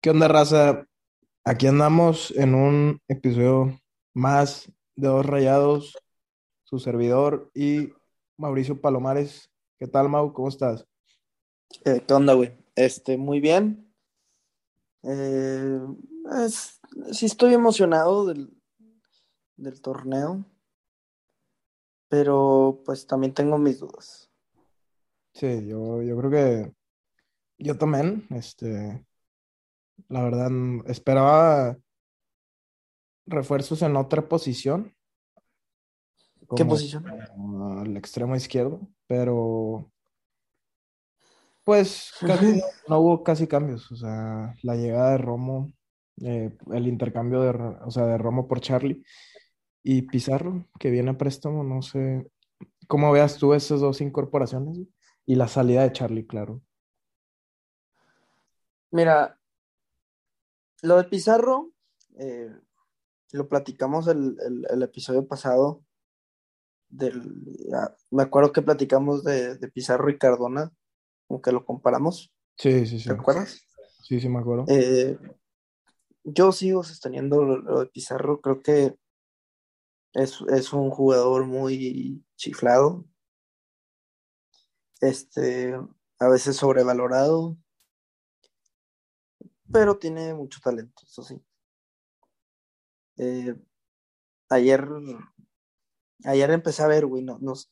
¿Qué onda, raza? Aquí andamos en un episodio más de Dos Rayados, su servidor y Mauricio Palomares. ¿Qué tal, Mau? ¿Cómo estás? Eh, ¿Qué onda, güey? Este, muy bien. Eh, es- sí estoy emocionado del, del torneo, pero pues también tengo mis dudas. Sí, yo, yo creo que yo también, este, la verdad, mm, esperaba refuerzos en otra posición, ¿Qué posición? el extremo izquierdo, pero pues casi no, no hubo casi cambios, o sea, la llegada de Romo, eh, el intercambio de, o sea, de Romo por Charlie y Pizarro, que viene a préstamo, no sé cómo veas tú esas dos incorporaciones y la salida de Charlie, claro. Mira, lo de Pizarro, eh, lo platicamos el, el- el episodio pasado. Del, ya, me acuerdo que platicamos de, de Pizarro y Cardona, como que lo comparamos, Sí, sí, sí, ¿te acuerdas? sí, sí me acuerdo. Eh, yo sigo sosteniendo lo, lo de Pizarro, creo que es, es un jugador muy chiflado, este, a veces sobrevalorado, pero tiene mucho talento, eso sí. Eh, ayer, ayer empecé a ver, güey, no, nos,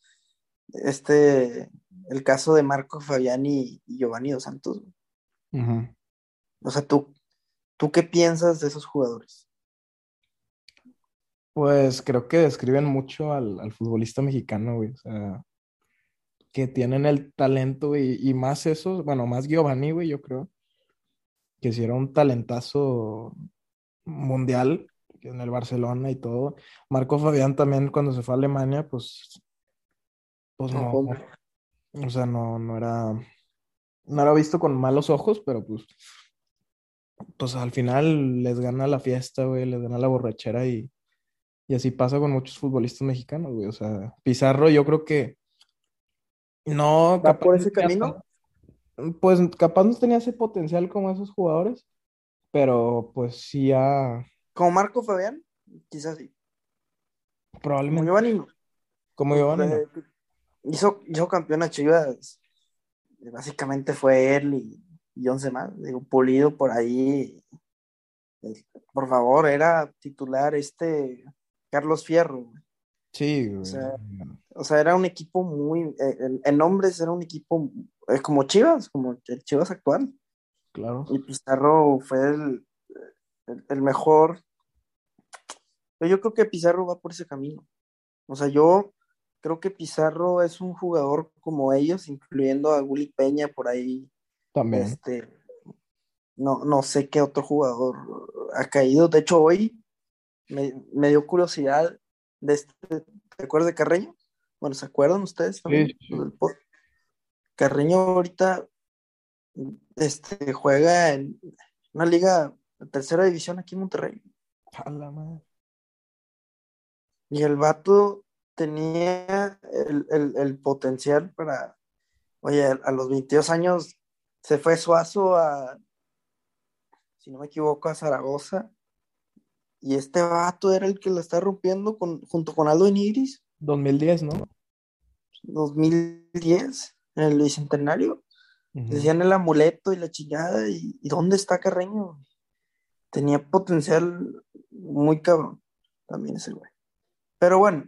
este, el caso de Marco Fabiani y Giovanni Dos Santos. güey. Ujú. O sea, ¿tú, ¿tú qué piensas de esos jugadores? Pues creo que describen mucho al, al futbolista mexicano, güey. O sea, que tienen el talento, güey, y más esos, bueno, más Giovanni, güey, yo creo, que si era un talentazo mundial en el Barcelona y todo. Marco Fabián también cuando se fue a Alemania, pues, pues No, o sea, no, no era, no era visto con malos ojos, pero pues, pues al final les gana la fiesta, güey, les gana la borrachera y, y así pasa con muchos futbolistas mexicanos, güey. O sea, Pizarro yo creo que no, ¿Va capaz por ese camino? Pues capaz no tenía ese potencial como esos jugadores, pero pues sí ya, Como Marco Fabián, quizás sí. Como probablemente, Giovanni, como Giovanni, no. eh, hizo, hizo campeón a Chivas. Básicamente fue él y, y 11 más. Digo, Pulido por ahí. Por favor, era titular este Carlos Fierro. güey. Sí, O güey. sea, o sea, era un equipo muy. eh, en, nombres era un equipo eh, como Chivas, como el Chivas actual. Claro. Y Pizarro fue el, el, el mejor. Pero yo creo que Pizarro va por ese camino. O sea, yo creo que Pizarro es un jugador como ellos, incluyendo a Willy Peña por ahí. También. Este, no, no sé qué otro jugador ha caído. De hecho, hoy me, me dio curiosidad de este. ¿Te acuerdas de Carreño? Bueno, ¿se acuerdan ustedes también? Sí, sí. Carreño ahorita este, juega en una liga de tercera división aquí en Monterrey. A la madre. Y el vato tenía el, el- el potencial para, oye, a los 22 años se fue Suazo a, si no me equivoco, a Zaragoza. Y este vato era el que la está rompiendo con, junto con Aldo Nigris, 2010, ¿no? 2010, en el Bicentenario. Decían el amuleto y la chingada. ¿Y, y dónde está Carreño? Tenía potencial muy cabrón también ese güey. Pero bueno,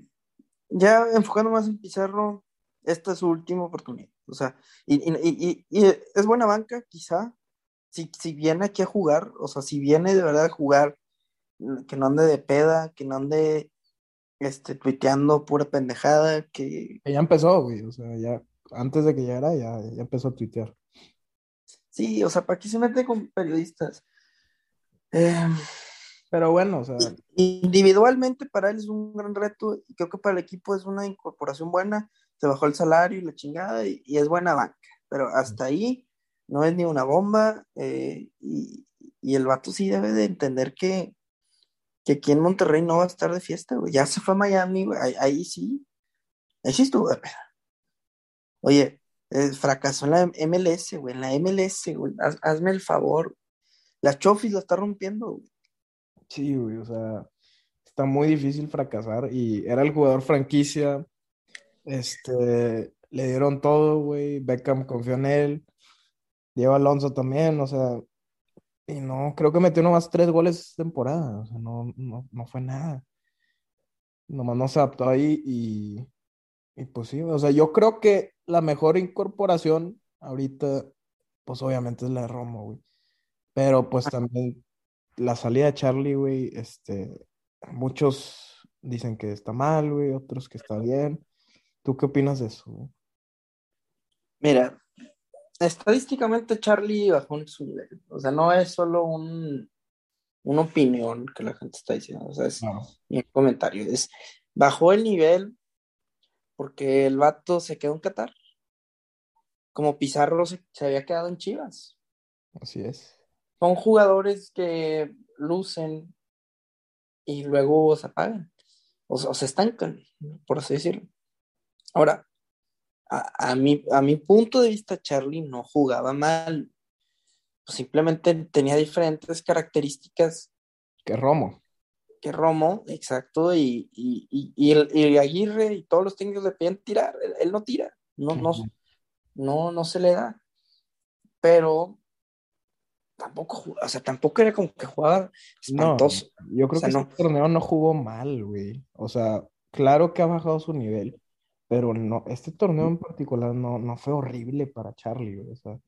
ya enfocando más en Pizarro, esta es su última oportunidad. O sea, y, y- y- y- y es buena banca, quizá. Si, si viene aquí a jugar, o sea, si viene de verdad a jugar, que no ande de peda, que no ande este, tuiteando pura pendejada, que Que ya empezó, güey. O sea, ya antes de que llegara, ya, ya empezó a tuitear. sí, o sea, ¿para qué se mete con periodistas? Eh, Pero bueno, o sea, individualmente para él es un gran reto y creo que para el equipo es una incorporación buena, se bajó el salario y la chingada y, y es buena banca, pero hasta ahí no es ni una bomba eh, y, y el vato sí debe de entender que, que aquí en Monterrey no va a estar de fiesta, güey. Ya se fue a Miami, güey, ahí, sí, ahí sí estuvo peda. Oye, eh, fracasó en la MLS, güey, en la MLS, güey, haz- hazme el favor. La Chofis la está rompiendo, güey. Sí, güey, o sea, está muy difícil fracasar y era el jugador franquicia. Este, le dieron todo, güey. Beckham confió en él. Diego Alonso también, o sea, y no, creo que metió nomás tres goles temporada, o sea, no, no, no fue nada. Nomás no se adaptó ahí y, y pues sí, o sea, yo creo que la mejor incorporación ahorita, pues obviamente es la de Romo, güey. Pero pues también la salida de Charlie, güey, este, muchos dicen que está mal, güey, otros que está bien. ¿Tú qué opinas de eso? güey? Mira, estadísticamente Charlie bajó en su nivel. O sea, no es solo un, una opinión que la gente está diciendo. O sea, es mi comentario. Es, bajó el nivel porque el vato se quedó en Qatar. Como Pizarro se, se había quedado en Chivas. Así es. Son jugadores que lucen y luego se apagan. O, o se estancan, por así decirlo. Ahora, a, a mi, a mi punto de vista, Charlie no jugaba mal. Simplemente tenía diferentes características Que Romo. que Romo, exacto, y, y, y, y el, y Aguirre y todos los técnicos le piden tirar, él, él no tira, no, no, no, no se le da, pero tampoco, o sea, tampoco era como que jugaba No, espantoso, yo creo O sea, que no. este torneo no jugó mal, güey. O sea, claro que ha bajado su nivel, pero no, este torneo en particular no, no fue horrible para Charlie. O sea,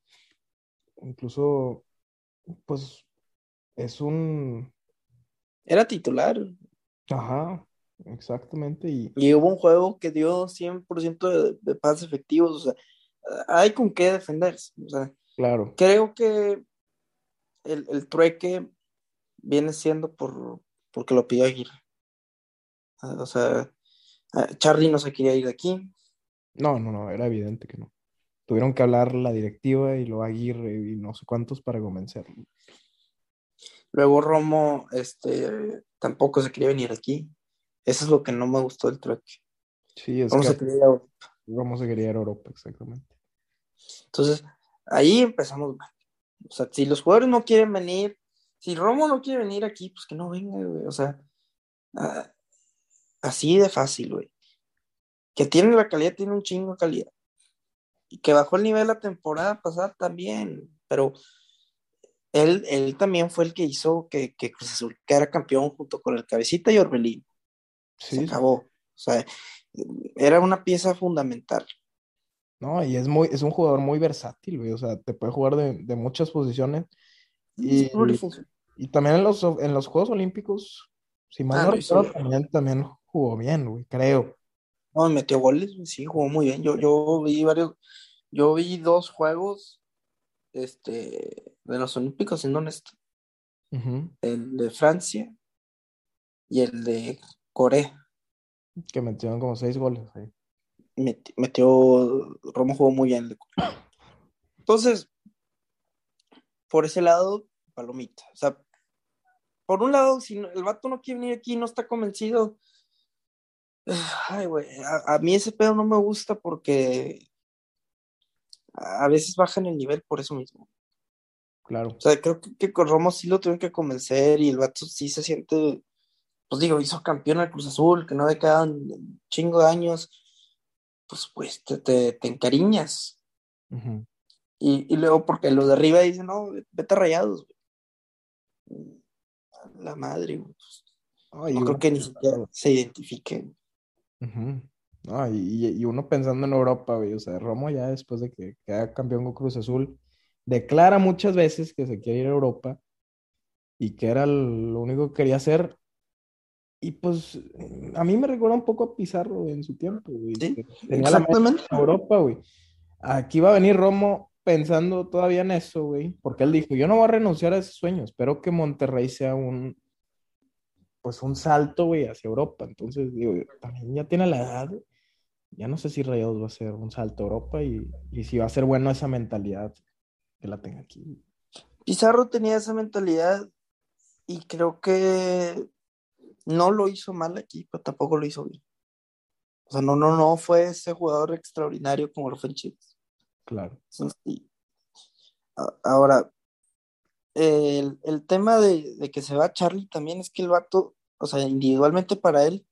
incluso, pues, es un... era titular, Ajá, exactamente. Y y hubo un juego que dio 100% de, de pases efectivos, o sea, hay con qué defenderse, o sea, claro, creo que el, el trueque viene siendo por, porque lo pidió Aguirre. O sea, Charlie no se quería ir de aquí. no, no, no, era evidente que no. Tuvieron que hablar la directiva y lo Aguirre y no sé cuántos para convencerlo. Luego Romo, este, tampoco se quería venir aquí. Eso es lo que no me gustó del trueque. Sí, es Romo que se quería ir a- Romo se quería ir a Europa, exactamente. Entonces, ahí empezamos mal. O sea, si los jugadores no quieren venir, si Romo no quiere venir aquí, pues que no venga, güey. O sea, ah, así de fácil, güey. Que tiene la calidad, tiene un chingo de calidad. Y que bajó el nivel la temporada pasada también, pero él, él también fue el que hizo que, que Cruz Azul quedara campeón junto con el Cabecita y Orbelín. Se acabó. O sea, era una pieza fundamental. No, y es muy, es un jugador muy versátil, güey. O sea, te puede jugar de, de muchas posiciones. Y, y también en los, en los Juegos Olímpicos, si mal Ah, no recuerdo, también, también jugó bien, güey, creo. No, metió goles, sí, jugó muy bien. Yo, yo vi varios, yo vi dos juegos este, de los Olímpicos, siendo honesto. El de Francia y el de Corea. Que metieron como seis goles ahí. Meti- metió, Romo jugó muy bien. Entonces, por ese lado, palomita. O sea, por un lado, si el vato no quiere venir aquí, no está convencido. Ay, güey, a, a mí ese pedo no me gusta porque a veces bajan el nivel por eso mismo. Claro. O sea, creo que, que con Romo sí lo tuvieron que convencer y el vato sí se siente, pues digo, hizo campeón al Cruz Azul, que no quedan un chingo de años, pues, pues te, te, te encariñas. Y, y luego porque los de arriba dicen, no, vete rayados, güey. La madre, güey. pues, Ay, No creo que ni siquiera se identifiquen. Ujú. No, y, y- uno pensando en Europa, güey. O sea, Romo ya después de que queda campeón con Cruz Azul, declara muchas veces que se quiere ir a Europa y que era lo único que quería hacer. Y pues a mí me recuerda un poco a Pizarro en su tiempo, güey. Sí, la exactamente. en Europa, güey. Aquí va a venir Romo pensando todavía en eso, güey, porque él dijo, yo no voy a renunciar a ese sueño, espero que Monterrey sea un, pues un salto, güey, hacia Europa. Entonces, digo, también ya tiene la edad, ya no sé si Rayados va a ser un salto a Europa y, y si va a ser bueno esa mentalidad que la tenga aquí. Pizarro tenía esa mentalidad y creo que no lo hizo mal aquí, pero tampoco lo hizo bien. O sea, no, no, no fue ese jugador extraordinario como lo fue en Chivas. Claro. Sí. A- Ahora, el, el tema de, de que se va Charlie también es que el vato, o sea, individualmente para él,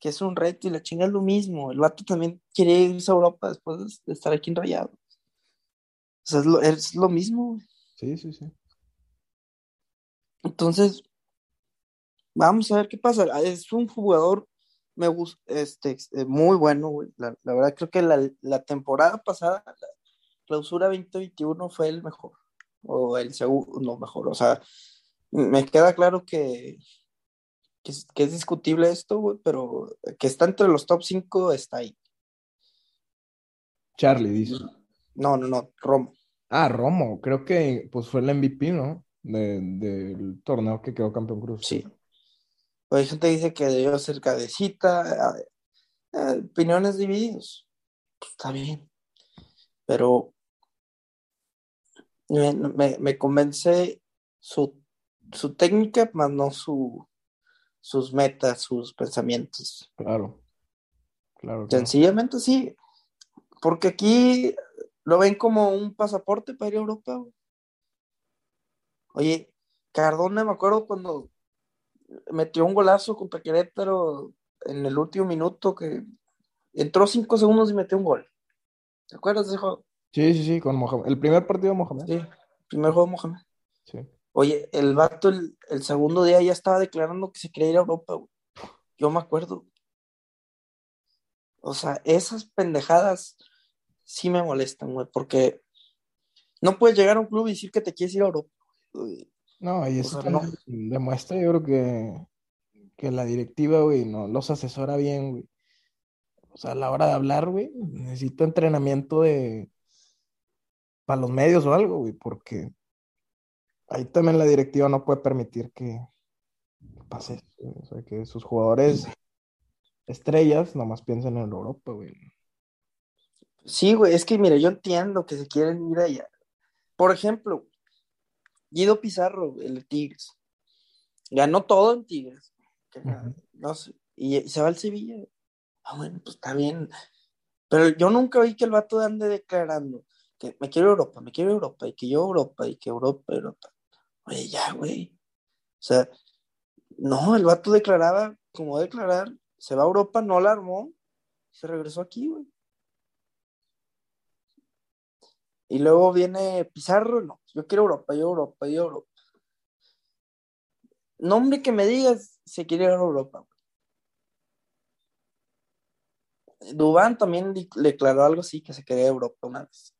que es un reto y la chinga es lo mismo. El vato también quiere irse a Europa después de estar aquí en Rayado. O sea, es lo, es lo mismo. Sí, sí, sí. Entonces, vamos a ver qué pasa. Ah, Es un jugador me gusta, este, eh, muy bueno, güey. La, la verdad creo que la, la temporada pasada, la clausura 2021 fue el mejor. O el segundo mejor. O sea, me queda claro que, que, es, que es discutible esto, güey, pero que está entre los top 5 está ahí. Charlie dice. No, no, no, Romo. Ah, Romo, creo que pues fue el MVP, ¿no? De- del torneo que quedó campeón Cruz. Sí. Pues hay gente que dice que debió ser cabecita. eh, eh, opiniones divididos. Pues, está bien. Pero me, me- me convence su, su técnica, más no su, sus metas, sus pensamientos. Claro. Claro, claro. Sencillamente sí. Porque aquí lo ven como un pasaporte para ir a Europa. Oye, Cardona, me acuerdo cuando metió un golazo contra Querétaro en el último minuto que entró cinco segundos y metió un gol. ¿Te acuerdas de ese juego? Sí, sí, sí, con Mohamed. El primer partido de Mohamed. Sí, primer juego de Mohamed. Sí. Oye, el vato el, el segundo día ya estaba declarando que se quería ir a Europa, güey. Yo me acuerdo. O sea, esas pendejadas sí me molestan, güey, porque no puedes llegar a un club y decir que te quieres ir a Europa. güey. No, y O eso sea, no. también demuestra, yo creo que, que la directiva, güey, no los asesora bien, güey. O sea, a la hora de hablar, güey, necesito entrenamiento de para los medios o algo, güey, porque ahí también la directiva no puede permitir que pase eso, güey. O sea, que sus jugadores estrellas nomás piensen en Europa, güey. Sí, güey, es que mira, yo entiendo que se quieren ir allá. Por ejemplo, Guido Pizarro, el de Tigres, ganó todo en Tigres. No sé, y, y se va al Sevilla. Ah, bueno, pues está bien. Pero yo nunca vi que el vato ande declarando me quiero Europa, me quiero Europa, y que yo Europa, y que Europa, Europa. Oye, ya, güey. O sea, no, el vato declaraba como declarar, se va a Europa, no la armó, se regresó aquí, güey. Y luego viene Pizarro, no, yo quiero Europa, yo Europa, yo Europa. Nombre que me digas, se quiere ir a Europa. Dubán también declaró algo así, que se quería Europa una vez.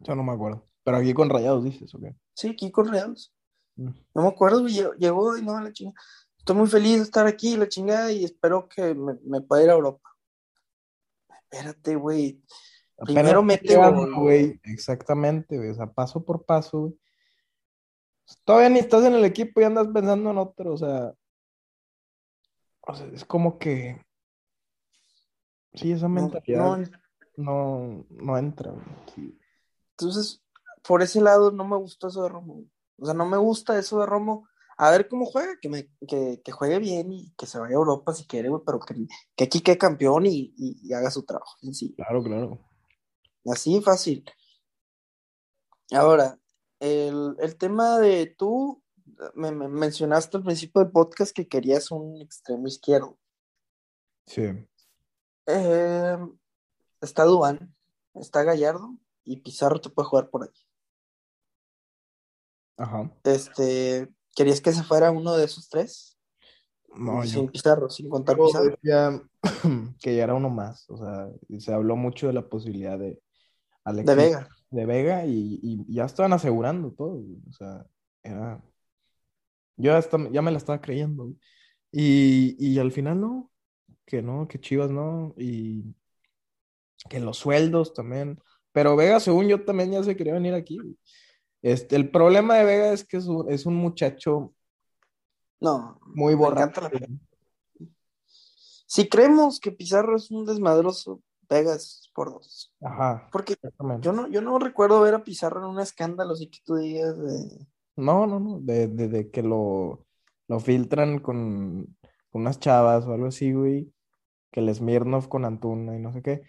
Yo no me acuerdo. Pero aquí con Rayados dices, ¿o qué? Sí, aquí con Reales. Mm. No me acuerdo, güey, llegó, y no, la chingada. Estoy muy feliz de estar aquí, la chingada, y espero que me, me pueda ir a Europa. Espérate, güey. Primero mete güey. Exactamente, güey. O sea, paso por paso, güey. Todavía ni estás en el equipo y andas pensando en otro, o sea. O sea, es como que. Sí, esa mentalidad no, no, no entra, güey. Entonces, por ese lado no me gustó eso de Romo. O sea, no me gusta eso de Romo. A ver cómo juega, que, me, que, que juegue bien y que se vaya a Europa si quiere, güey, pero que, que aquí quede campeón y, y- y haga su trabajo. Sí, Claro, claro. así fácil. Ahora, el, el tema de tú, me, me mencionaste al principio del podcast que querías un extremo izquierdo. Sí. Eh, está Dubán, está Gallardo y Pizarro te puede jugar por ahí. Ajá. Este, ¿querías que se fuera uno de esos tres? No, yo, sin Pizarro, sin contar yo Pizarro. decía que ya era uno más. O sea, y se habló mucho de la posibilidad de Alexis De Vega. de Vega y, y ya estaban asegurando todo. O sea, era. Yo hasta, ya me la estaba creyendo. Y, y al final no, que no, que Chivas no, y que los sueldos también. Pero Vega, según yo, también ya se quería venir aquí. Este, el problema de Vega es que es un, es un muchacho No, muy borracho. la- Si creemos que Pizarro es un desmadroso, Vega es por dos. Ajá, Porque yo no, yo no recuerdo ver a Pizarro en un escándalo, así que tú digas de... No, no, no, de, de, de que lo, lo filtran con, con unas chavas o algo así, güey, que el Smirnoff con Antuna y no sé qué.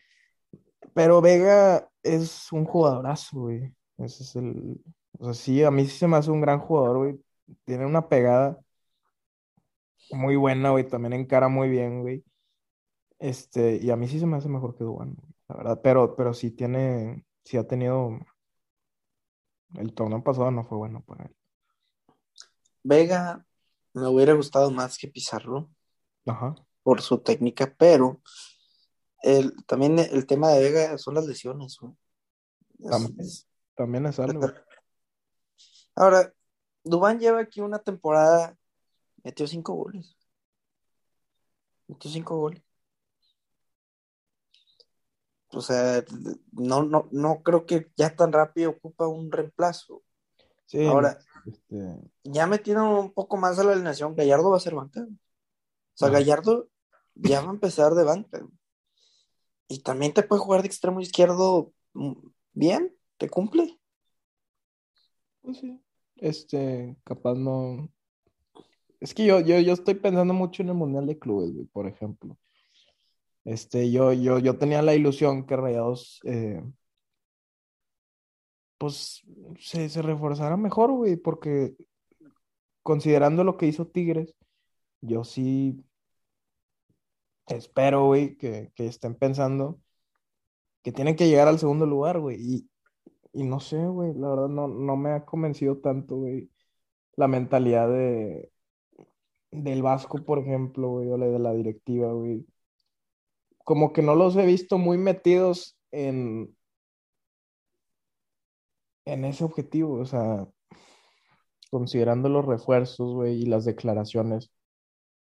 Pero Vega es un jugadorazo, güey. Ese es el. O sea, sí, a mí sí se me hace un gran jugador, güey. Tiene una pegada muy buena, güey. También encara muy bien, güey. Este, y a mí sí se me hace mejor que Dubán, la verdad. Pero, pero sí tiene, sí ha tenido. El torneo pasado no fue bueno para él. Vega me hubiera gustado más que Pizarro Ajá. por su técnica, pero el, también el tema de Vega son las lesiones, güey. Es- También, es- también es algo. Ahora, Dubán lleva aquí una temporada, metió cinco goles. Metió cinco goles. O sea, no, no, no creo que ya tan rápido ocupa un reemplazo. Sí, Ahora, este, ya metieron un poco más a la alineación, Gallardo va a ser banca. O sea. Gallardo ya va a empezar de banca. Y también te puede jugar de extremo izquierdo mm, bien, te cumple. pues sí. Este, capaz no. Es que yo, yo, yo estoy pensando mucho en el Mundial de Clubes, por ejemplo. Este, yo, yo, yo tenía la ilusión que Rayados, eh, pues, se, se reforzara mejor, güey, porque considerando lo que hizo Tigres, yo sí espero, güey, que, que estén pensando que tienen que llegar al segundo lugar, güey. Y, y no sé, güey, la verdad no, no me ha convencido tanto, güey, la mentalidad de, del Vasco, por ejemplo, güey, o de la directiva, güey. Como que no los he visto muy metidos en, en ese objetivo, o sea, considerando los refuerzos, güey, y las declaraciones.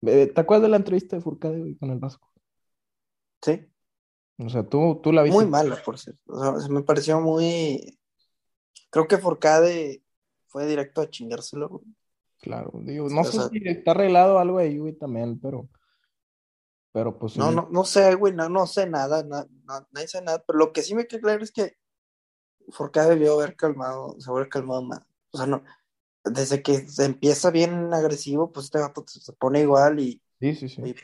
Eh, ¿Te acuerdas de la entrevista de Furcade, con el Vasco? Sí, O sea, tú, tú la viste. muy mala, por cierto. O sea, se me pareció muy. Creo que Forcade fue directo a chingárselo. güey. Claro, digo, no O sé sea- si está arreglado algo ahí, güey, también, pero, pero pues sí. No, no, no sé, güey, no, no sé nada, na- na- nadie sabe nada, pero lo que sí me queda claro es que Forcade debió haber calmado, se haber calmado más. O sea, no, desde que se empieza bien agresivo, pues este vato se pone igual y, Sí, sí, sí. y,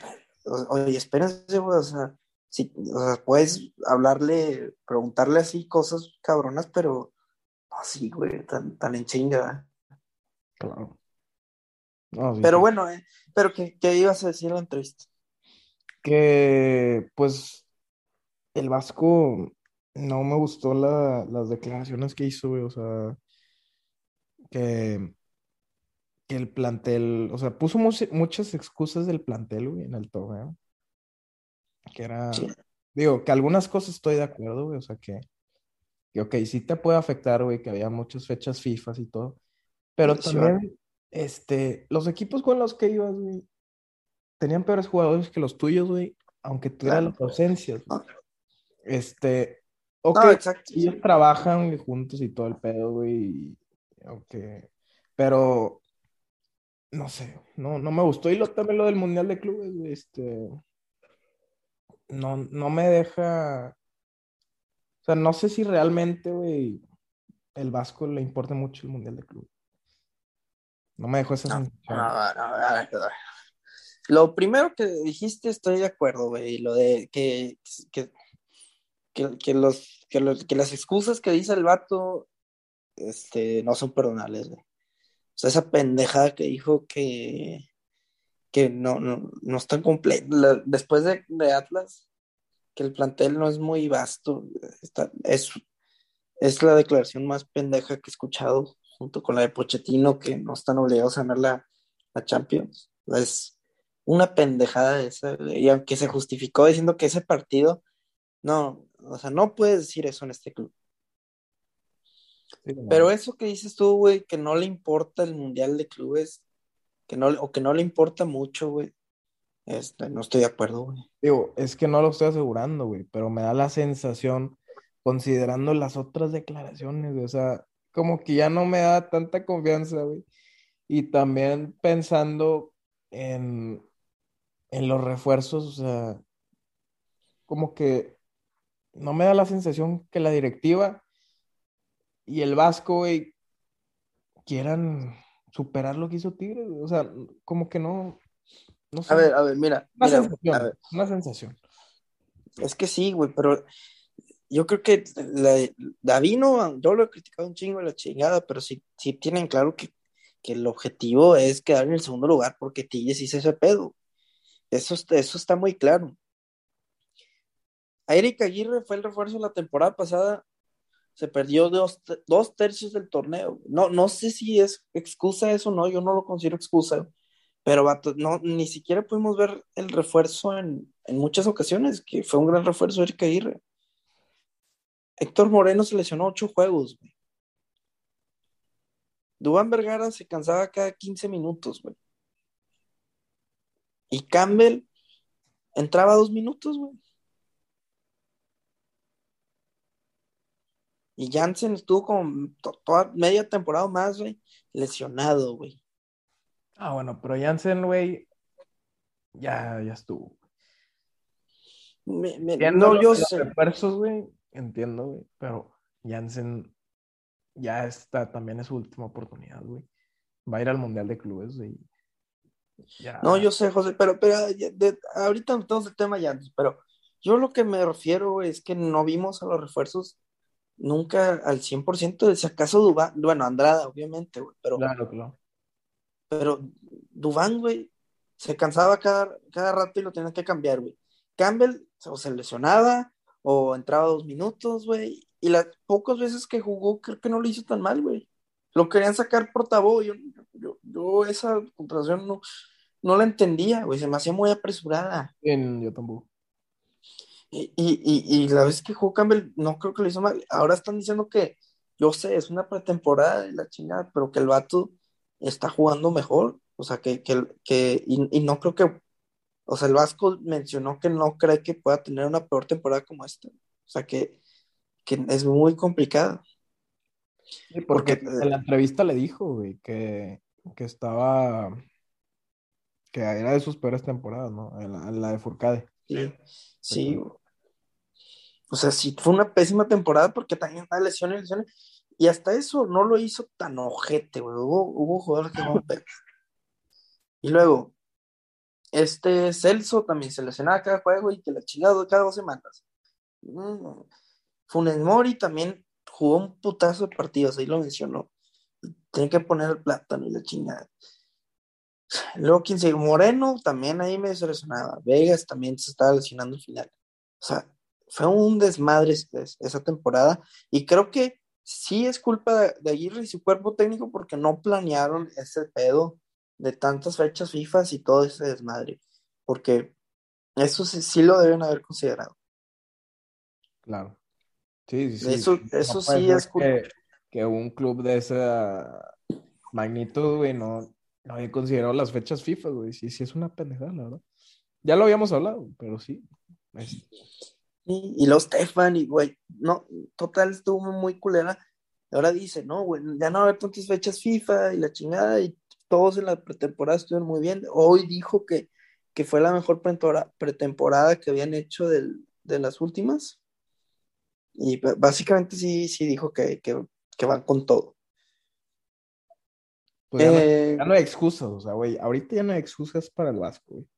oye, espérense, güey, o sea, sí, o sea, puedes hablarle, preguntarle así cosas cabronas, pero así, güey, tan, tan en chinga. Claro. No, sí, Pero sí. bueno, eh, pero ¿qué, qué ibas a decir en la entrevista? Que, pues, el Vasco no me gustó la- las declaraciones que hizo, güey, o sea, que, que el plantel, o sea, puso mu- muchas excusas del plantel, güey, en el torneo. Que era, Sí. digo, que algunas cosas estoy de acuerdo, güey, o sea, que, que ok, sí te puede afectar, güey, que había muchas fechas FIFA y todo, pero Sí, también, este, los equipos con los que ibas, güey, tenían peores jugadores que los tuyos, güey, aunque tuvieran Claro. las ausencias, güey. Este, ok, No, exacto. ellos trabajan güey, juntos y todo el pedo, güey, y- ok, pero, no sé, no, no me gustó, y lo, también lo del Mundial de Clubes, este, no, no me deja, o sea, no sé si realmente, güey, el Vasco le importa mucho el Mundial de Clubes. No me dejó esa No, sensación. no, no. Lo primero que dijiste estoy de acuerdo, güey. Lo de que, que, que, que los, que, los- que las excusas que dice el vato este, no son perdonables, güey. O sea, esa pendejada que dijo que, que no, no, no están completos. Después de, de Atlas, que el plantel no es muy vasto. está- es, es la declaración más pendeja que he escuchado, junto con la de Pochettino, que no están obligados a ganar la, la Champions. Es una pendejada esa, y aunque se justificó diciendo que ese partido, no, o sea, no puedes decir eso en este club. Sí. Pero eso que dices tú, güey, que no le importa el Mundial de Clubes, que no, o que no le importa mucho, güey, este, no estoy de acuerdo, güey. Digo, es que no lo estoy asegurando, güey, pero me da la sensación, considerando las otras declaraciones, o sea, como que ya no me da tanta confianza, güey. Y también pensando en, en los refuerzos, o sea, como que no me da la sensación que la directiva y el Vasco, güey, quieran superar lo que hizo Tigres. O sea, como que no, no sé. A ver, a ver, mira, Una mira, sensación, a ver, una sensación. es que sí, güey, pero yo creo que la, Davino, yo lo he criticado un chingo la chingada, pero sí, sí tienen claro que, el objetivo es quedar en el segundo lugar porque Tigres hizo ese pedo. Eso, eso está muy claro. A Eric Aguirre fue el refuerzo la temporada pasada, se perdió dos, dos tercios del torneo. No, no sé si es excusa eso o no, yo no lo considero excusa, pero no, ni siquiera pudimos ver el refuerzo en, en muchas ocasiones, que fue un gran refuerzo Eric Aguirre. Héctor Moreno se lesionó ocho juegos, güey. Dubán Vergara se cansaba cada 15 minutos, güey. Y Campbell entraba dos minutos, güey. Y Jansen estuvo como toda media temporada más, güey, lesionado, güey. Ah, bueno, pero Jansen, güey, ya, ya estuvo. no, yo sé. güey, entiendo, güey, pero Jansen ya está, también es su última oportunidad, güey. Va a ir al Mundial de Clubes, güey. No, yo sé, José, pero, pero ahorita no tenemos el tema ya, pero yo lo que me refiero es que no vimos a los refuerzos nunca al 100%, de si acaso Dubán, bueno, Andrada, obviamente, güey, pero. Claro, claro. Pero Dubán, güey, se cansaba cada, cada rato y lo tenía que cambiar, güey. Campbell o se lesionaba o entraba dos minutos, güey. Y las pocas veces que jugó, creo que no lo hizo tan mal, güey. Lo querían sacar por tabú. Yo, yo, yo esa contratación no, no la entendía, güey. Se me hacía muy apresurada. En, yo tampoco. Y, y, y, la vez que jugó Campbell, no creo que lo hizo mal. Ahora están diciendo que, yo sé, es una pretemporada de la chingada, pero que el vato está jugando mejor. O sea, que, que, que y, y, no creo que o sea, el Vasco mencionó que no cree que pueda tener una peor temporada como esta. O sea, que, es muy complicado. Sí, porque, en la entrevista le dijo, güey, que, estaba. que era de sus peores temporadas, ¿no? En la, de Furcade. Sí, sí. O sea, sí, fue una pésima temporada porque también hay lesiones, lesiones. Y hasta eso no lo hizo tan ojete, güey. Hubo, hubo jugadores que no Y luego, este Celso también se lesionaba cada juego y que la chingada cada dos semanas. Mm. Funes Mori también jugó un putazo de partidos, ahí lo mencionó. Tiene que poner el plátano y la chingada. Luego, quien se Moreno también ahí me lesionaba. Vegas también se estaba lesionando al final. O sea, fue un desmadre esa temporada. Y creo que sí es culpa de, Aguirre y su cuerpo técnico porque no planearon ese pedo de tantas fechas FIFA y todo ese desmadre, porque eso sí, lo deben haber considerado. Claro. Sí, sí, Eso, eso sí es que, que, un club de esa magnitud, güey, no, no había considerado las fechas FIFA, güey. Sí, sí, es una pendejada, la verdad. Ya lo habíamos hablado, pero sí. Y, los Stefan, güey, no, total, estuvo muy culera. Ahora dice, no, güey, ya no va a haber tantas fechas FIFA y la chingada, y todos en la pretemporada estuvieron muy bien. Hoy dijo que, que fue la mejor pretemporada que habían hecho de las últimas. Y básicamente sí, sí dijo que, que, van con todo. Pues eh, ya, no, hay excusas, o sea, güey, ahorita ya no hay excusas para el Vasco, güey.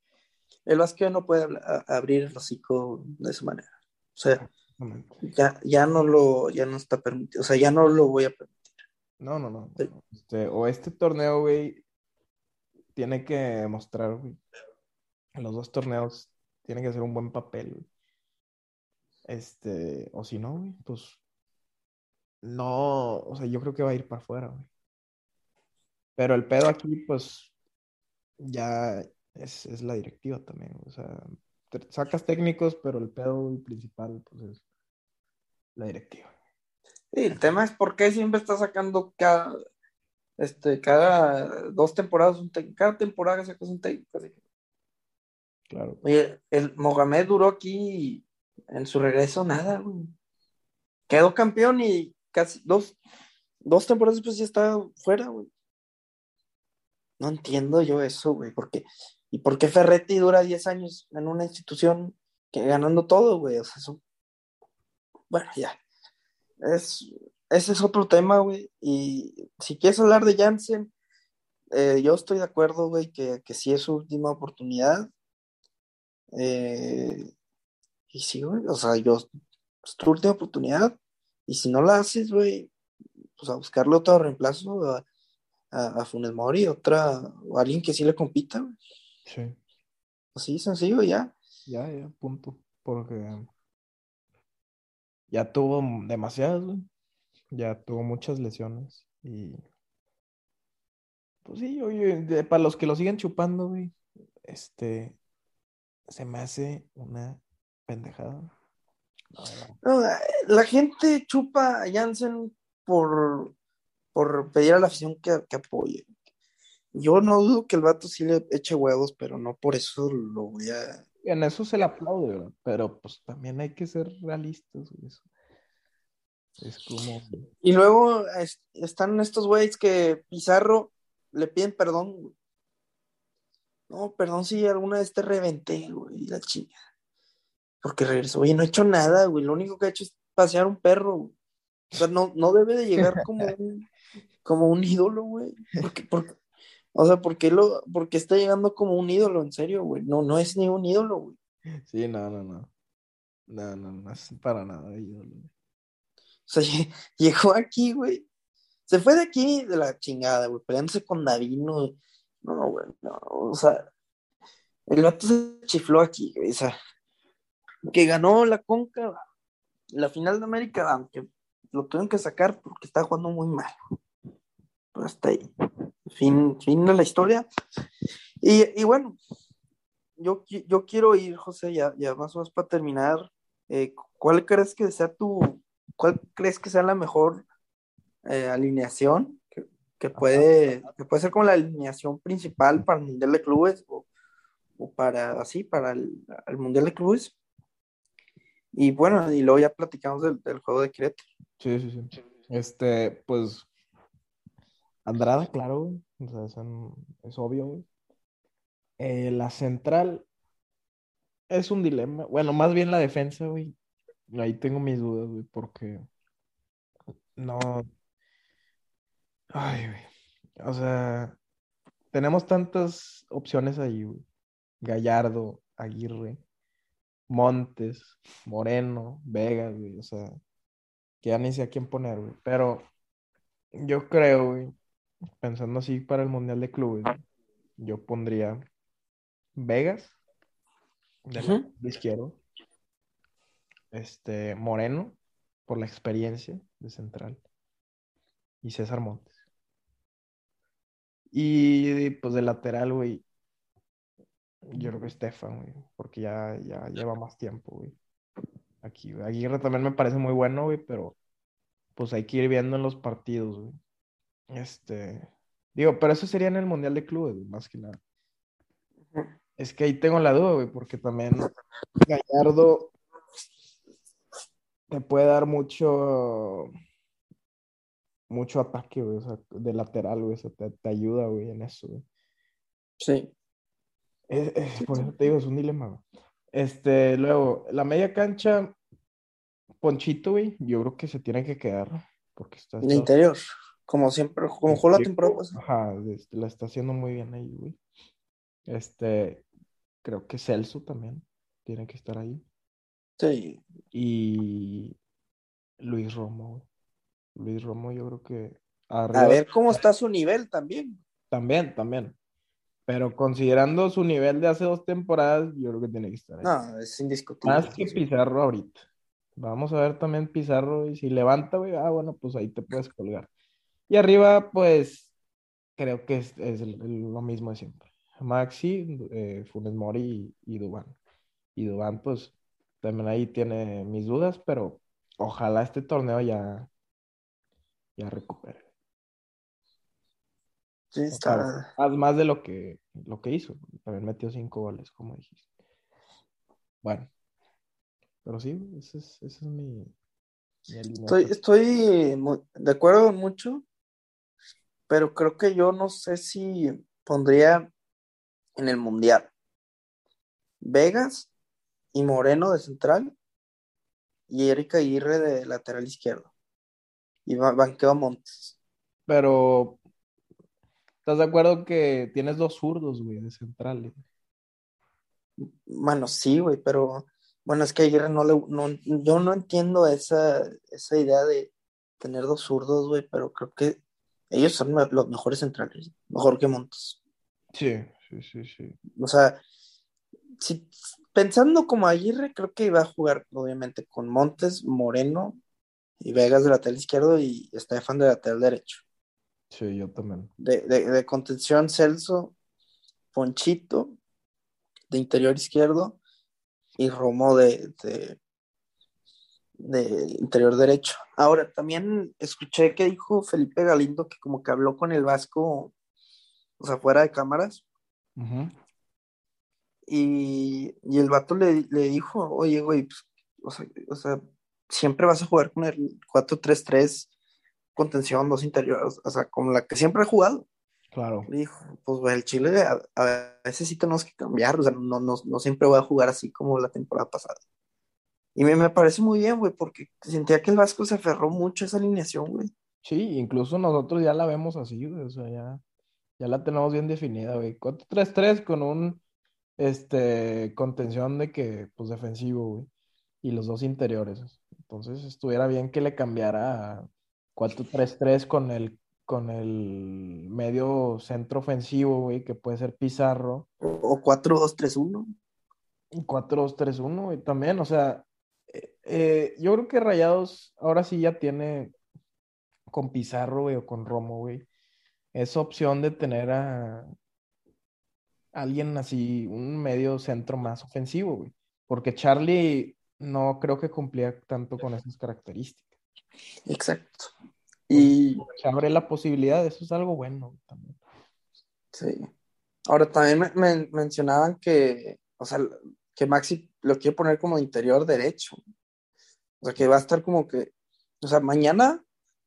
El Vasco ya no puede abrir el hocico de esa manera. O sea, ya, ya no lo, ya no está permitido, o sea, ya no lo voy a permitir. No, no, no. Este, o este torneo, güey, tiene que mostrar, güey. Los dos torneos tiene que hacer un buen papel, güey. Este, o si no, güey, pues no, o sea, yo creo que va a ir para afuera, güey. Pero el pedo aquí, pues, ya es, es la directiva también, o sea, sacas técnicos, pero el pedo principal, pues, es la directiva. Sí, el tema es por qué siempre está sacando cada, este, cada dos temporadas, un cada temporada sacas un técnico. Claro. Oye, el Mohamed duró aquí en su regreso nada, güey. Quedó campeón y casi dos, dos temporadas después ya está fuera, güey. No entiendo yo eso, güey, porque ¿y por qué Ferretti dura 10 años en una institución ganando todo, güey? O sea, eso... Bueno, ya. Es, ese es otro tema, güey. Y si quieres hablar de Jansen, eh, yo estoy de acuerdo, güey, que, que sí es su última oportunidad. Eh, y sí, güey, o sea, yo es tu última oportunidad. Y si no la haces, güey, pues a buscarle otro reemplazo a, a, Funes Mori, otra, o alguien que sí le compita, güey. Sí. Así, sencillo, ya. Ya, ya, punto. Porque ya tuvo demasiadas, güey. Ya tuvo muchas lesiones. Y. Pues sí, oye, para los que lo siguen chupando, güey, este. Se me hace una pendejada. la gente chupa a Jansen por, por pedir a la afición que, que, apoye. Yo no dudo que el vato sí le eche huevos, pero no por eso lo voy a. En eso se le aplaude, pero pues también hay que ser realistas. Eso. Es como. Y luego están estos güeyes que Pizarro le piden perdón. No, perdón si alguna vez te reventé, güey, la chica. Porque regresó, oye, no he hecho nada, güey. Lo único que ha hecho es pasear un perro, O sea, no, no debe de llegar como un, como un ídolo, güey. Porque, o sea, ¿por qué, lo, porque está llegando como un ídolo, en serio, güey? No, no es ni un ídolo, güey. Sí, no, no, no. No, no, no es para nada ídolo. O sea, llegó aquí, güey. Se fue de aquí de la chingada, güey, peleándose con Davino. No, güey, no. O sea, el vato se chifló aquí, güey. O sea, que ganó la Conca, la final de América, aunque lo tuvieron que sacar porque está jugando muy mal. Pero hasta ahí. Fin, fin de la historia. Y, y bueno, yo, yo quiero ir, José, ya, ya más o menos para terminar. Eh, ¿Cuál crees que sea tu, ¿cuál crees que sea la mejor eh, alineación que, puede, que puede ser como la alineación principal para el Mundial de Clubes o, para así, para el, Mundial de Clubes? Y bueno, y luego ya platicamos del, juego de Querétaro. Sí, sí, sí. Este, pues, Andrada, claro, O sea, es, obvio, eh, la central es un dilema. Bueno, más bien la defensa, güey. Ahí tengo mis dudas, güey, porque no. Ay, güey. O sea, tenemos tantas opciones ahí, güey. Gallardo, Aguirre, Montes, Moreno, Vega, güey. O sea, que ya ni sé a quién poner, güey. Pero yo creo, güey, pensando así para el Mundial de Clubes, yo pondría Vegas de, de izquierdo este, Moreno, por la experiencia de central, y César Montes. Y pues de lateral, güey, yo creo que Estefan, güey, porque ya, ya lleva más tiempo, güey. Aquí, Aguirre también me parece muy bueno, güey, pero pues hay que ir viendo en los partidos, güey. Este, digo, pero eso sería en el Mundial de Clubes, más que nada. Es que ahí tengo la duda, güey, porque también Gallardo te puede dar mucho, mucho ataque, güey, o sea, de lateral, güey, eso te, ayuda, güey, en eso, güey. Sí. por eso te digo, es un dilema, güey. Este, luego, la media cancha, Ponchito, güey, yo creo que se tiene que quedar, porque está... En interior, como siempre, como jugó la temporada Ajá, este, la está haciendo muy bien ahí, güey. Este, creo que Celso también tiene que estar ahí. Sí. Y Luis Romo. Luis Romo, yo creo que. A ver cómo está su nivel también. También, también. Pero considerando su nivel de hace dos temporadas, yo creo que tiene que estar ahí. No, es indiscutible. Más que Pizarro ahorita. Vamos a ver también Pizarro y si levanta, güey, ah, bueno, pues ahí te puedes colgar. Y arriba, pues, creo que es, lo mismo de siempre. Maxi, eh, Funes Mori y, y Dubán. Y Dubán, pues, también ahí tiene mis dudas, pero ojalá este torneo ya, ya recupere. Sí, está. Haz más de lo que, lo que hizo. También metió cinco goles, como dijiste. Bueno. Pero sí, ese es, ese es mi, Estoy, estoy de acuerdo mucho, pero creo que yo no sé si pondría en el Mundial Vegas y Moreno de central y Erika Aguirre de lateral izquierdo. Y banqueo a Montes. Pero, ¿estás de acuerdo que tienes dos zurdos, güey, de central? Bueno, sí, güey, pero Bueno, es que Aguirre no le. No, yo no entiendo esa, esa idea de tener dos zurdos, güey, pero creo que ellos son los mejores centrales, mejor que Montes. Sí, sí, sí, sí. O sea, si, pensando como Aguirre, creo que iba a jugar, obviamente, con Montes, Moreno y Vegas de lateral izquierdo y Estefan de lateral derecho. Sí, yo también. De, de contención, Celso, Ponchito, de interior izquierdo, y Romo de, de, interior derecho. Ahora, también escuché que dijo Felipe Galindo que como que habló con el Vasco, o sea, fuera de cámaras. y, el vato le, dijo, oye, güey, pues, o, sea, siempre vas a jugar con el 4-3-3, contención, dos interiores, o sea, como la que siempre ha jugado. Claro. Dijo, pues el Chile a, veces sí tenemos que cambiar, o sea, no, no, no, siempre voy a jugar así como la temporada pasada. Y me, me parece muy bien, güey, porque sentía que el Vasco se aferró mucho a esa alineación, güey. Sí, incluso nosotros ya la vemos así, güey, o sea, ya, ya la tenemos bien definida, güey. 4-3-3 con un, este, contención de que, pues, defensivo, güey, y los dos interiores. Entonces, estuviera bien que le cambiara a 4-3-3 con el con el medio centro ofensivo, güey, que puede ser Pizarro. O 4-2-3-1. 4-2-3-1, güey, también, o sea, eh, yo creo que Rayados ahora sí ya tiene con Pizarro, güey, o con Romo, güey, esa opción de tener a alguien así, un medio centro más ofensivo, güey, porque Charlie no creo que cumplía tanto con esas características. Exacto. Y se abre la posibilidad, eso es algo bueno también. Sí. Ahora también me, mencionaban que, o sea, que Maxi lo quiere poner como interior derecho. O sea, que va a estar como que, o sea, mañana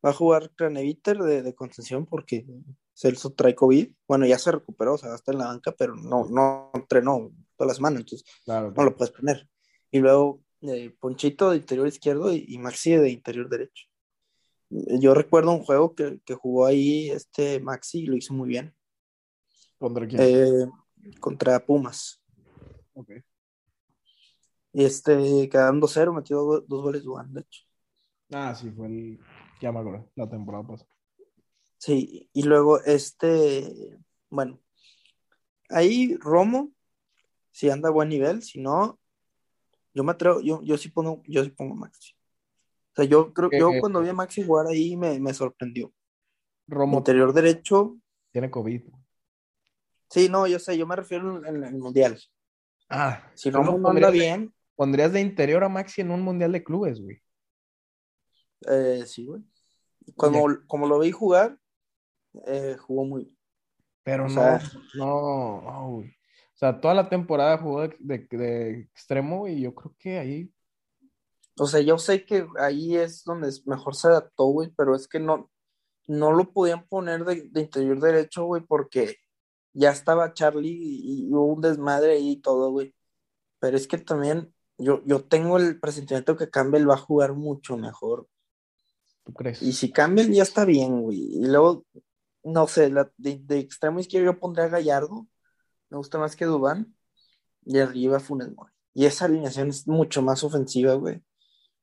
va a jugar Craneviter de, de contención porque Celso trae COVID. Bueno, ya se recuperó, o sea, está en la banca, pero no, no entrenó toda la semana, entonces no lo puedes poner. Y luego eh, Ponchito de interior izquierdo y Maxi de interior derecho. Yo recuerdo un juego que, jugó ahí este Maxi y lo hizo muy bien. ¿Contra quién? Eh, contra Pumas. Ok. Y este, quedando cero, metió dos, goles Duan, de hecho. Ah, sí, fue el. Ya me acuerdo, la temporada pasada. Sí, y luego este. Bueno, ahí Romo, si anda a buen nivel, si no, yo me atrevo, yo, yo sí pongo, yo sí pongo Maxi sea, yo creo que yo cuando vi a Maxi jugar ahí me, me sorprendió. Romo. Interior derecho. Tiene COVID. Sí, no, yo sé, yo me refiero en, el mundial. Ah, si no no anda bien. ¿Pondrías de interior a Maxi en un mundial de clubes, güey? Eh, sí, güey. Como, como lo vi jugar, eh, jugó muy bien. Pero no, no, O sea, toda la temporada jugó de, de, de, extremo y yo creo que ahí o sea, yo sé que ahí es donde mejor se adaptó, güey, pero es que no, no lo podían poner de, interior derecho, güey, porque ya estaba Charlie y, hubo un desmadre ahí y todo, güey. Pero es que también yo, yo tengo el presentimiento que Campbell va a jugar mucho mejor. ¿Tú crees? Y si Campbell ya está bien, güey. Y luego, no sé, de, extremo izquierdo yo pondría a Gallardo. Me gusta más que Dubán. Y arriba Funes Mori. Y esa alineación es mucho más ofensiva, güey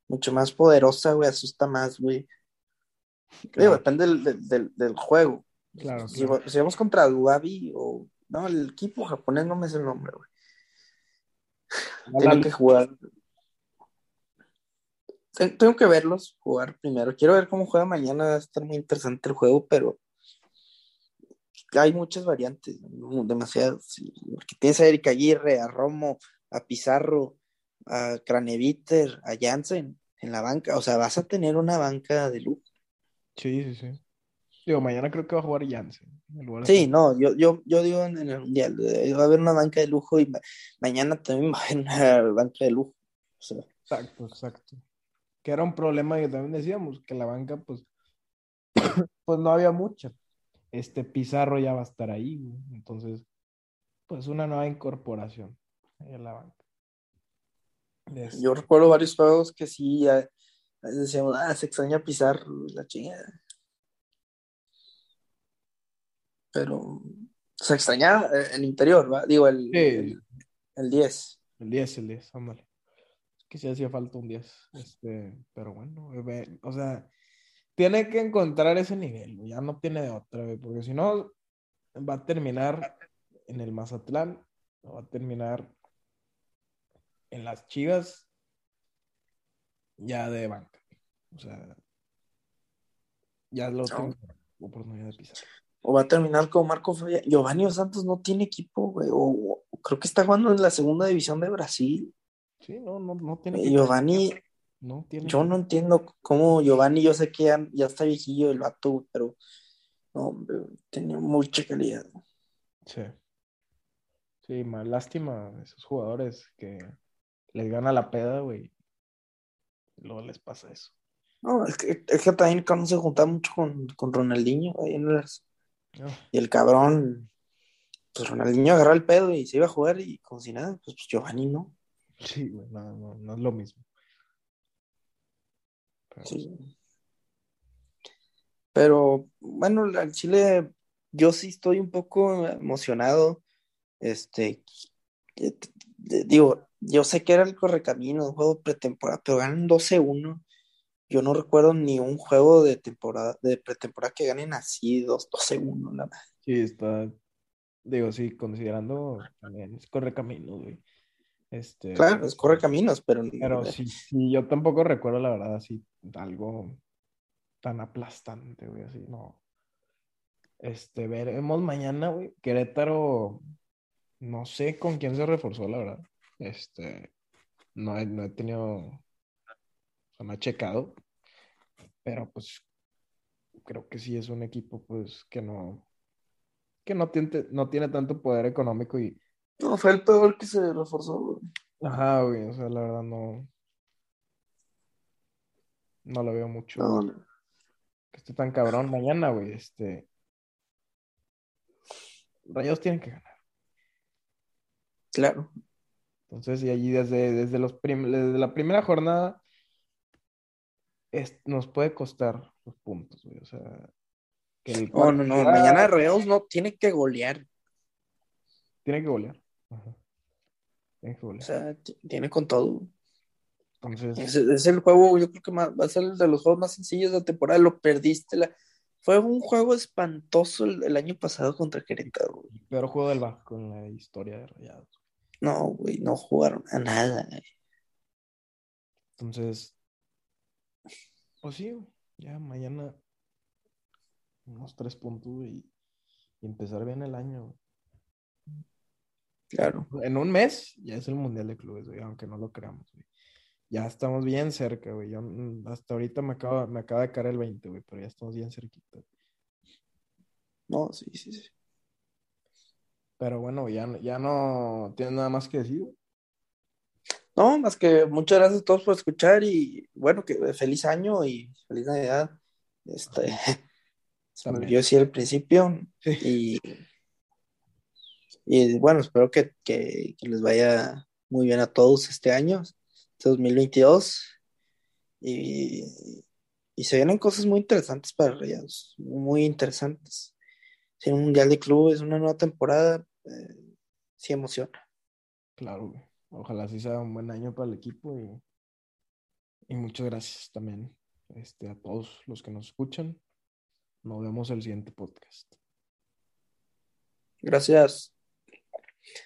mucho más poderosa, güey, asusta más, güey. depende del, juego. Claro, si, vamos contra Duavi o. No, el equipo japonés no me es el nombre, güey. Tiene que jugar. Tengo que verlos jugar primero. Quiero ver cómo juega mañana. Va a estar muy interesante el juego, pero hay muchas variantes, demasiadas. Porque tienes a Erika Aguirre, a Romo, a Pizarro, a Craneviter, a Jansen en la banca. O sea, vas a tener una banca de lujo. Sí, sí, sí. Digo, mañana creo que va a jugar Jansen. Sí, no, yo, yo, yo digo en, el Mundial, eh, va a haber una banca de lujo y mañana también va a haber una banca de lujo. Exacto, exacto. Que era un problema que también decíamos, que la banca, pues, pues no había mucha. Este Pizarro ya va a estar ahí, entonces, pues una nueva incorporación en la banca. Yo recuerdo varios juegos que sí, ya, decíamos, ah, se extraña pisar la chingada. Pero se extraña eh, el interior, ¿va? Digo, el, el, 10. El 10, el 10, ándale. que sí hacía falta un 10. Este, pero bueno, o sea, tiene que encontrar ese nivel, ya no tiene de otra, porque si no, va a terminar en el Mazatlán, va a terminar en las Chivas, ya de banca. O sea, ya lo tengo oportunidad de pisar. O va a terminar con Marco Giovanni Santos no tiene equipo, güey. O, creo que está jugando en la segunda división de Brasil. Sí, no, no, no tiene. Giovanni, no tiene yo no entiendo cómo Giovanni, yo sé que ya, está viejillo el vato, pero no, hombre, tenía mucha calidad. Sí. Sí, más lástima esos jugadores que les gana la peda, güey. Luego les pasa eso. No, es que, es que también cuando se juntaba mucho con, con Ronaldinho ahí en las... Y el cabrón, pues Ronaldinho agarró el pedo y se iba a jugar y como si nada, pues, pues Giovanni no. Sí, güey, no, no, es lo mismo. Pero... Sí. Pero bueno, al Chile yo sí estoy un poco emocionado. Este, digo, yo sé que era el correcamino, un juego pretemporada, pero ganan 12-1. Yo no recuerdo ni un juego de temporada, de pretemporada que ganen así 12-1, la verdad. Sí, está, digo, sí, considerando también es correcaminos, güey. Este, claro, es correcaminos, pero. Pero sí, sí, yo tampoco recuerdo, la verdad, así, algo tan aplastante, güey, así, no. Este, veremos mañana, güey. Querétaro, no sé con quién se reforzó, la verdad. Este, no he, no he tenido, o sea, me ha checado, pero pues creo que sí es un equipo, pues, que no, que no tiene, no tiene tanto poder económico y... No, fue el peor que se reforzó, güey. Ajá, güey, o sea, la verdad no... No lo veo mucho. No, no. Que esté tan cabrón mañana, güey, este... Rayos tienen que ganar. Claro. Entonces, y allí desde, desde, los desde la primera jornada nos puede costar los puntos, güey. O sea, que el no, no, no. Mañana Reos no tiene que golear. Tiene que golear. Tiene que golear. O sea, tiene con todo. Entonces... Es, el juego, yo creo que va a ser el de los juegos más sencillos de la temporada. Lo perdiste. La... Fue un juego espantoso el, año pasado contra Querétaro. El peor juego del Vasco en la historia de Rayados. No, güey, no jugaron a nada. Entonces, pues sí, ya mañana unos tres puntos y, empezar bien el año. Claro. En un mes ya es el Mundial de Clubes, güey, aunque no lo creamos, güey. Ya estamos bien cerca, güey. Yo, mm, hasta ahorita me acaba, me acaba de caer el 20, güey, pero ya estamos bien cerquita. No, sí, sí, sí. Pero bueno, ya, ya no tienes nada más que decir. No, más que muchas gracias a todos por escuchar y bueno, que feliz año y feliz Navidad. Este, se me olvidó decir al principio y, y bueno, espero que, les vaya muy bien a todos este año, este 2022 y, y se vienen cosas muy interesantes para Rayados, muy interesantes. Un mundial de clubes, una nueva temporada, eh, sí emociona. Claro, ojalá sea un buen año para el equipo y, y muchas gracias también este, a todos los que nos escuchan. Nos vemos el siguiente podcast. Gracias.